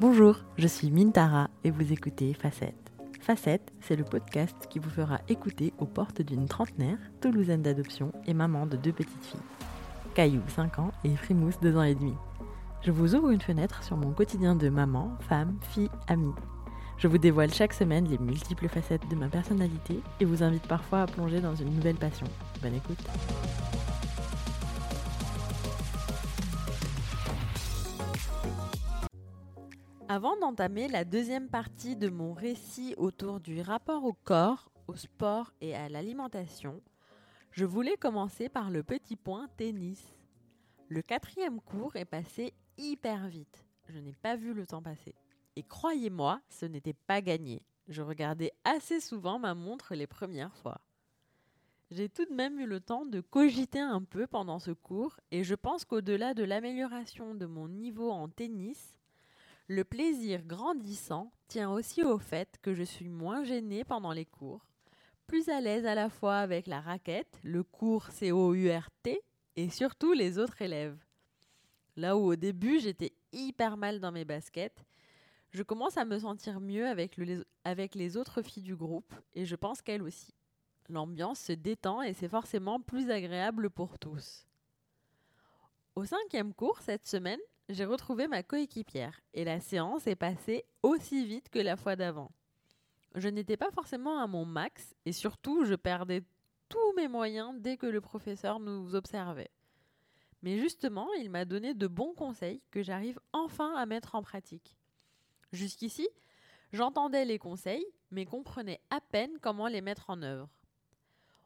Bonjour, je suis Mintara et vous écoutez Facette. Facette, c'est le podcast qui vous fera écouter aux portes d'une trentenaire, toulousaine d'adoption et maman de deux petites filles. Caillou, 5 ans, et Frimousse, 2 ans et demi. Je vous ouvre une fenêtre sur mon quotidien de maman, femme, fille, amie. Je vous dévoile chaque semaine les multiples facettes de ma personnalité et vous invite parfois à plonger dans une nouvelle passion. Bonne écoute. Avant d'entamer la deuxième partie de mon récit autour du rapport au corps, au sport et à l'alimentation, je voulais commencer par le petit point tennis. Le quatrième cours est passé hyper vite. Je n'ai pas vu le temps passer. Et croyez-moi, ce n'était pas gagné. Je regardais assez souvent ma montre les premières fois. J'ai tout de même eu le temps de cogiter un peu pendant ce cours et je pense qu'au-delà de l'amélioration de mon niveau en tennis, le plaisir grandissant tient aussi au fait que je suis moins gênée pendant les cours, plus à l'aise à la fois avec la raquette, le cours COURT et surtout les autres élèves. Là où au début j'étais hyper mal dans mes baskets, je commence à me sentir mieux avec, avec les autres filles du groupe et je pense qu'elles aussi. L'ambiance se détend et c'est forcément plus agréable pour tous. Au cinquième cours cette semaine, j'ai retrouvé ma coéquipière et la séance est passée aussi vite que la fois d'avant. Je n'étais pas forcément à mon max et surtout je perdais tous mes moyens dès que le professeur nous observait. Mais justement, il m'a donné de bons conseils que j'arrive enfin à mettre en pratique. Jusqu'ici, j'entendais les conseils, mais comprenais à peine comment les mettre en œuvre.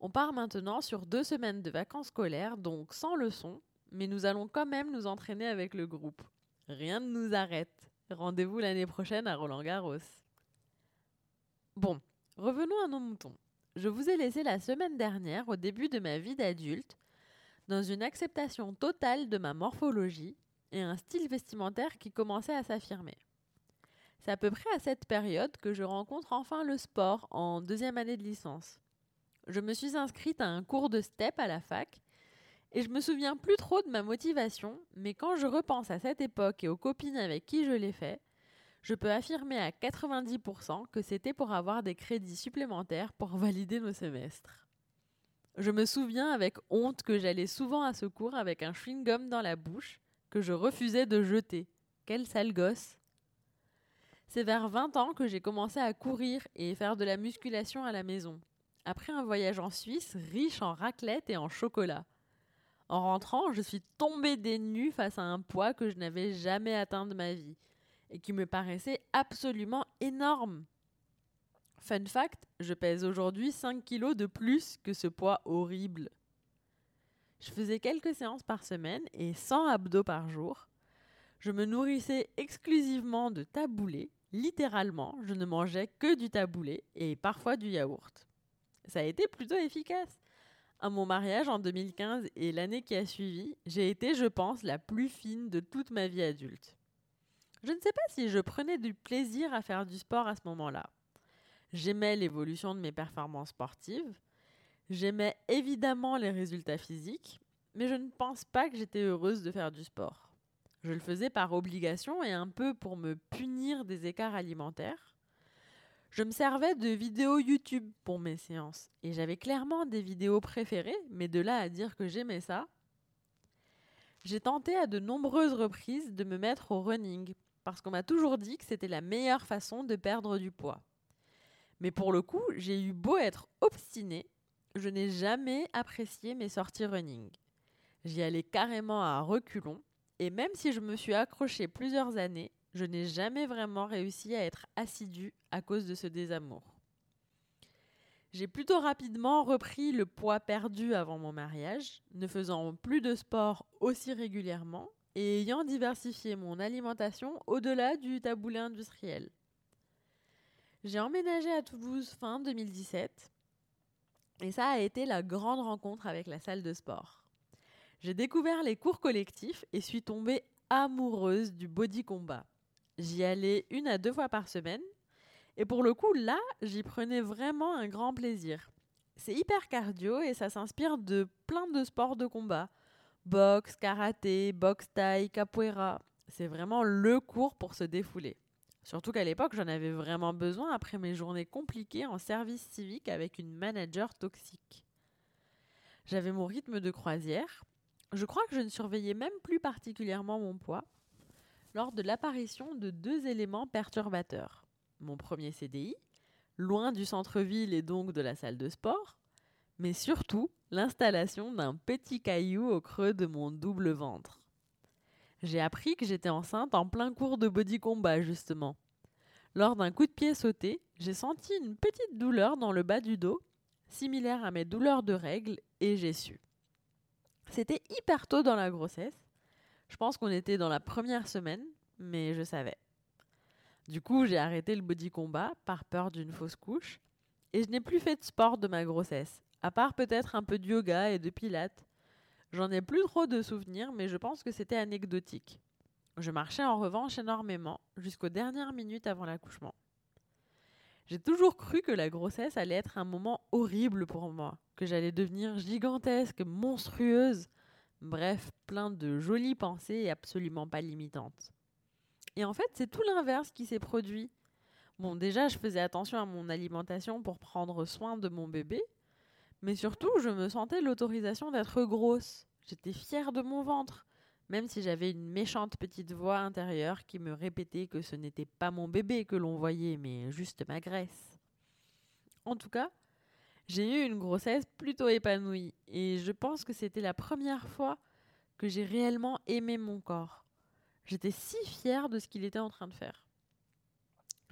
On part maintenant sur deux semaines de vacances scolaires, donc sans leçons, mais nous allons quand même nous entraîner avec le groupe. Rien ne nous arrête. Rendez-vous l'année prochaine à Roland Garros. Bon, revenons à nos moutons. Je vous ai laissé la semaine dernière, au début de ma vie d'adulte, dans une acceptation totale de ma morphologie et un style vestimentaire qui commençait à s'affirmer. C'est à peu près à cette période que je rencontre enfin le sport en deuxième année de licence. Je me suis inscrite à un cours de step à la fac et je me souviens plus trop de ma motivation, mais quand je repense à cette époque et aux copines avec qui je l'ai fait, je peux affirmer à 90% que c'était pour avoir des crédits supplémentaires pour valider nos semestres. Je me souviens avec honte que j'allais souvent à ce cours avec un chewing-gum dans la bouche que je refusais de jeter. Quel sale gosse C'est vers 20 ans que j'ai commencé à courir et faire de la musculation à la maison. Après un voyage en Suisse riche en raclette et en chocolat. En rentrant, je suis tombée des nues face à un poids que je n'avais jamais atteint de ma vie et qui me paraissait absolument énorme. Fun fact, je pèse aujourd'hui 5 kilos de plus que ce poids horrible. Je faisais quelques séances par semaine et 100 abdos par jour. Je me nourrissais exclusivement de taboulé. Littéralement, je ne mangeais que du taboulé et parfois du yaourt. Ça a été plutôt efficace à mon mariage en 2015 et l'année qui a suivi, j'ai été, je pense, la plus fine de toute ma vie adulte. Je ne sais pas si je prenais du plaisir à faire du sport à ce moment-là. J'aimais l'évolution de mes performances sportives, j'aimais évidemment les résultats physiques, mais je ne pense pas que j'étais heureuse de faire du sport. Je le faisais par obligation et un peu pour me punir des écarts alimentaires. Je me servais de vidéos YouTube pour mes séances et j'avais clairement des vidéos préférées, mais de là à dire que j'aimais ça. J'ai tenté à de nombreuses reprises de me mettre au running parce qu'on m'a toujours dit que c'était la meilleure façon de perdre du poids. Mais pour le coup, j'ai eu beau être obstinée, je n'ai jamais apprécié mes sorties running. J'y allais carrément à reculons, et même si je me suis accrochée plusieurs années, je n'ai jamais vraiment réussi à être assidue à cause de ce désamour. J'ai plutôt rapidement repris le poids perdu avant mon mariage, ne faisant plus de sport aussi régulièrement et ayant diversifié mon alimentation au-delà du taboulé industriel. J'ai emménagé à Toulouse fin 2017 et ça a été la grande rencontre avec la salle de sport. J'ai découvert les cours collectifs et suis tombée amoureuse du body combat. J'y allais une à deux fois par semaine. Et pour le coup, là, j'y prenais vraiment un grand plaisir. C'est hyper cardio et ça s'inspire de plein de sports de combat. Boxe, karaté, boxe taille, capoeira. C'est vraiment le cours pour se défouler. Surtout qu'à l'époque, j'en avais vraiment besoin après mes journées compliquées en service civique avec une manager toxique. J'avais mon rythme de croisière. Je crois que je ne surveillais même plus particulièrement mon poids lors de l'apparition de deux éléments perturbateurs. Mon premier CDI, loin du centre-ville et donc de la salle de sport, mais surtout l'installation d'un petit caillou au creux de mon double ventre. J'ai appris que j'étais enceinte en plein cours de body combat, justement. Lors d'un coup de pied sauté, j'ai senti une petite douleur dans le bas du dos, similaire à mes douleurs de règles, et j'ai su. C'était hyper tôt dans la grossesse. Je pense qu'on était dans la première semaine, mais je savais. Du coup, j'ai arrêté le body combat par peur d'une fausse couche, et je n'ai plus fait de sport de ma grossesse, à part peut-être un peu de yoga et de pilates. J'en ai plus trop de souvenirs, mais je pense que c'était anecdotique. Je marchais en revanche énormément, jusqu'aux dernières minutes avant l'accouchement. J'ai toujours cru que la grossesse allait être un moment horrible pour moi, que j'allais devenir gigantesque, monstrueuse, bref, plein de jolies pensées et absolument pas limitantes. Et en fait, c'est tout l'inverse qui s'est produit. Bon, déjà, je faisais attention à mon alimentation pour prendre soin de mon bébé, mais surtout, je me sentais l'autorisation d'être grosse. J'étais fière de mon ventre, même si j'avais une méchante petite voix intérieure qui me répétait que ce n'était pas mon bébé que l'on voyait, mais juste ma graisse. En tout cas, j'ai eu une grossesse plutôt épanouie, et je pense que c'était la première fois que j'ai réellement aimé mon corps. J'étais si fière de ce qu'il était en train de faire.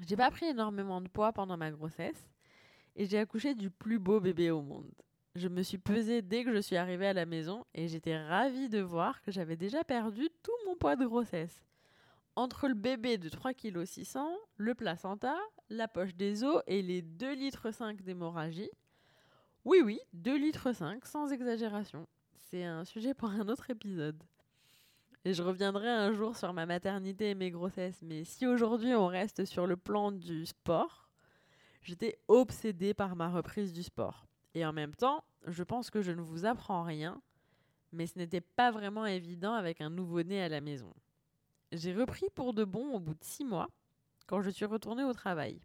J'ai pas pris énormément de poids pendant ma grossesse, et j'ai accouché du plus beau bébé au monde. Je me suis pesée dès que je suis arrivée à la maison et j'étais ravie de voir que j'avais déjà perdu tout mon poids de grossesse. Entre le bébé de 3,6 kg, le placenta, la poche des os et les 2,5 litres d'hémorragie. Oui, oui, 2,5 litres sans exagération. C'est un sujet pour un autre épisode. Et je reviendrai un jour sur ma maternité et mes grossesses, mais si aujourd'hui on reste sur le plan du sport, j'étais obsédée par ma reprise du sport. Et en même temps, je pense que je ne vous apprends rien, mais ce n'était pas vraiment évident avec un nouveau-né à la maison. J'ai repris pour de bon au bout de six mois, quand je suis retournée au travail.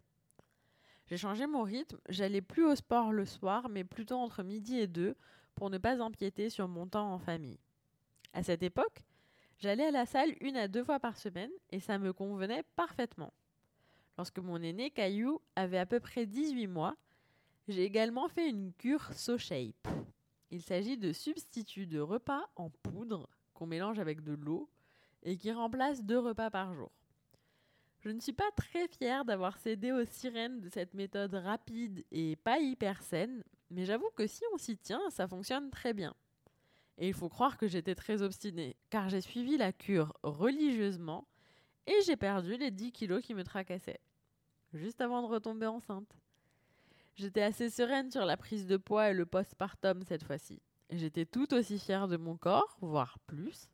J'ai changé mon rythme, j'allais plus au sport le soir, mais plutôt entre midi et deux, pour ne pas empiéter sur mon temps en famille. À cette époque, j'allais à la salle une à deux fois par semaine, et ça me convenait parfaitement. Lorsque mon aîné Caillou avait à peu près 18 mois, j'ai également fait une cure SoShape. Il s'agit de substituts de repas en poudre qu'on mélange avec de l'eau et qui remplacent deux repas par jour. Je ne suis pas très fière d'avoir cédé aux sirènes de cette méthode rapide et pas hyper saine, mais j'avoue que si on s'y tient, ça fonctionne très bien. Et il faut croire que j'étais très obstinée, car j'ai suivi la cure religieusement et j'ai perdu les 10 kilos qui me tracassaient, juste avant de retomber enceinte. J'étais assez sereine sur la prise de poids et le postpartum cette fois-ci. J'étais tout aussi fière de mon corps, voire plus.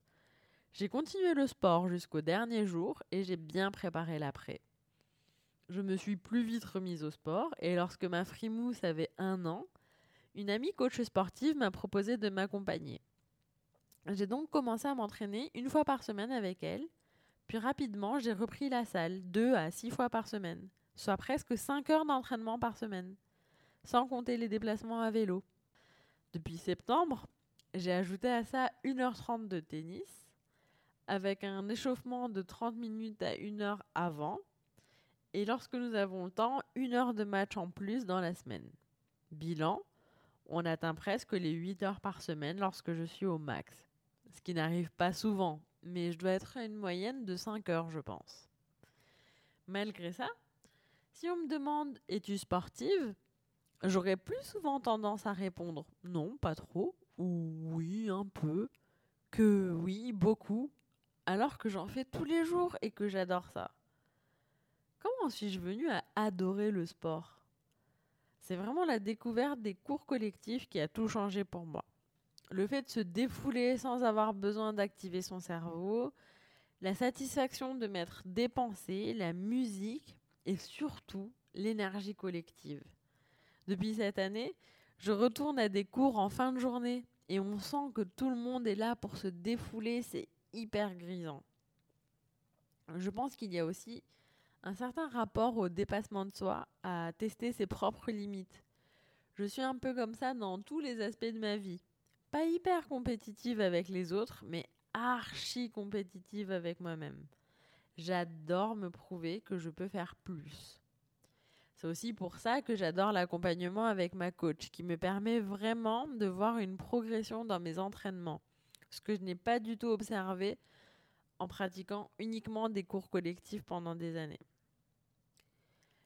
J'ai continué le sport jusqu'au dernier jour et j'ai bien préparé l'après. Je me suis plus vite remise au sport et lorsque ma frimousse avait un an, une amie coach sportive m'a proposé de m'accompagner. J'ai donc commencé à m'entraîner une fois par semaine avec elle, puis rapidement j'ai repris la salle deux à six fois par semaine, soit presque cinq heures d'entraînement par semaine sans compter les déplacements à vélo. Depuis septembre, j'ai ajouté à ça 1h30 de tennis, avec un échauffement de 30 minutes à 1 heure avant, et lorsque nous avons le temps, une heure de match en plus dans la semaine. Bilan, on atteint presque les 8 heures par semaine lorsque je suis au max. Ce qui n'arrive pas souvent, mais je dois être à une moyenne de 5 heures, je pense. Malgré ça, si on me demande es-tu sportive? J'aurais plus souvent tendance à répondre non, pas trop, ou oui, un peu, que oui, beaucoup, alors que j'en fais tous les jours et que j'adore ça. Comment suis-je venue à adorer le sport? C'est vraiment la découverte des cours collectifs qui a tout changé pour moi. Le fait de se défouler sans avoir besoin d'activer son cerveau, la satisfaction de m'être dépensé, la musique et surtout l'énergie collective. Depuis cette année, je retourne à des cours en fin de journée et on sent que tout le monde est là pour se défouler, hyper grisant. je pense qu'il y a aussi un certain rapport au dépassement de soi, à tester ses propres limites. Je suis un peu comme ça dans tous les aspects de ma vie. Pas hyper compétitive avec les autres, mais archi compétitive avec moi-même. J'adore me prouver que je peux faire plus. C'est aussi pour ça que j'adore l'accompagnement avec ma coach, qui me permet vraiment de voir une progression dans mes entraînements, ce que je n'ai pas du tout observé en pratiquant uniquement des cours collectifs pendant des années.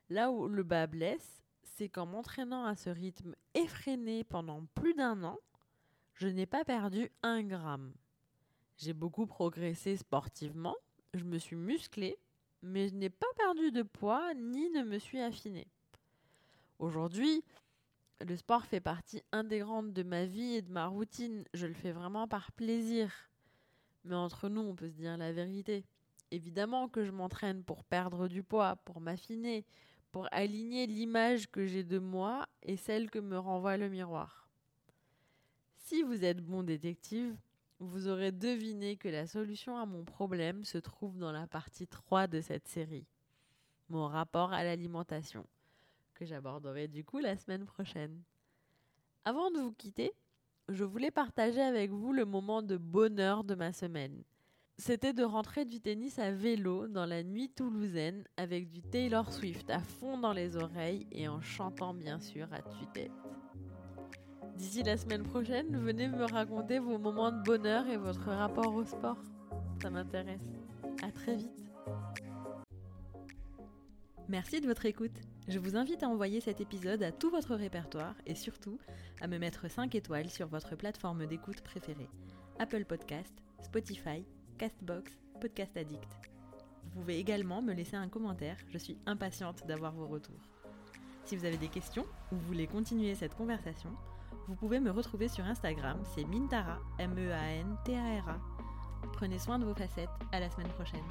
Là où le bas blesse, c'est qu'en m'entraînant à ce rythme effréné pendant plus d'un an, je n'ai pas perdu un gramme. J'ai beaucoup progressé sportivement, je me suis musclée, mais je n'ai pas perdu de poids ni ne me suis affinée. Aujourd'hui, le sport fait partie intégrante de ma vie et de ma routine. Je le fais vraiment par plaisir. Mais entre nous, on peut se dire la vérité. Évidemment que je m'entraîne pour perdre du poids, pour m'affiner, pour aligner l'image que j'ai de moi et celle que me renvoie le miroir. Si vous êtes bon détective, vous aurez deviné que la solution à mon problème se trouve dans la partie 3 de cette série, mon rapport à l'alimentation, que j'aborderai du coup la semaine prochaine. Avant de vous quitter, je voulais partager avec vous le moment de bonheur de ma semaine. C'était de rentrer du tennis à vélo dans la nuit toulousaine avec du Taylor Swift à fond dans les oreilles et en chantant bien sûr à tue-tête. D'ici la semaine prochaine, venez me raconter vos moments de bonheur et votre rapport au sport. Ça m'intéresse. À très vite. Merci de votre écoute. Je vous invite à envoyer cet épisode à tout votre répertoire et surtout à me mettre 5 étoiles sur votre plateforme d'écoute préférée. Apple Podcast, Spotify, Castbox, Podcast Addict. Vous pouvez également me laisser un commentaire, je suis impatiente d'avoir vos retours. Si vous avez des questions ou voulez continuer cette conversation, vous pouvez me retrouver sur Instagram, c'est Mintara, M-E-A-N-T-A-R-A. Prenez soin de vos facettes, à la semaine prochaine.